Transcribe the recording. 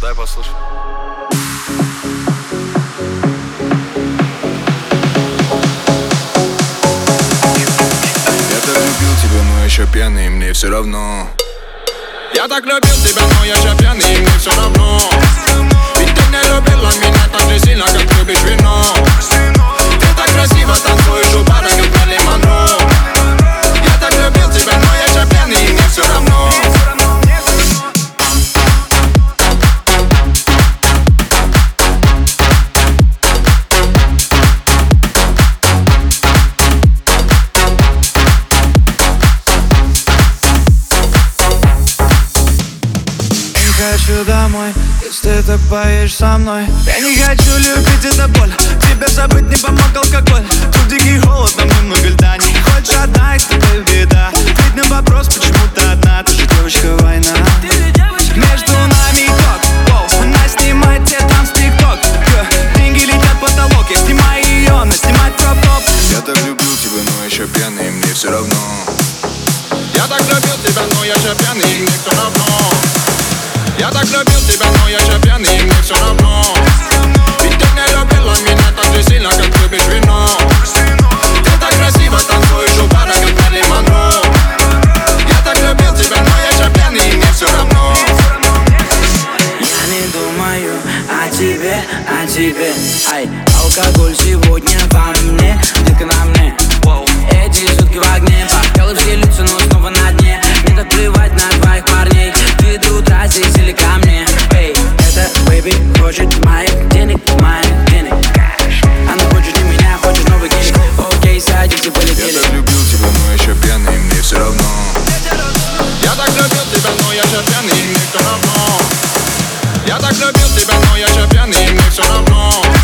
Дай послушать. Я так любил тебя, но еще пьяный, мне все равно Я так любил тебя, но я же пьяный, и мне все равно хочу домой, если ты так поешь со мной. Я не хочу любить, это боль. Тебе забыть не помог алкоголь. Тут дикий холод, нам немного льда. Не хочешь одна, и тебе беда. Ведь на вопрос, почему ты одна? Ты же девочка война. Между нами ток, воу Она снимает тебе там с тикток. Деньги летят в потолок. Я снимаю ее, она снимает кроп-топ. Я так любил тебя, но еще пьяный, мне все равно. Я так любил тебя, но я же пьяный, и мне все равно Я так любил тебя, но я же пьяный, и мне все равно. Ведь ты не любила меня так же сильно, как любишь вино. Ты так красиво танцуешь у бара, как Мэрилин Монро. Я так любил тебя, но я же пьяный, и мне все равно. Я не думаю о тебе, о тебе. Ай, алкоголь сегодня во мне, детка на мне Эти сутки в огне, похмелы все лица, но снова хочет моих денег, моих денег. Она хочет не меня, хочет новый гелик Окей, садись и Я полетели так любил тебя, но еще пьяный, мне все равно. Я так любил тебя, но я же пьяный, мне все равно. Я так любил тебя, но я же пьяный, мне все равно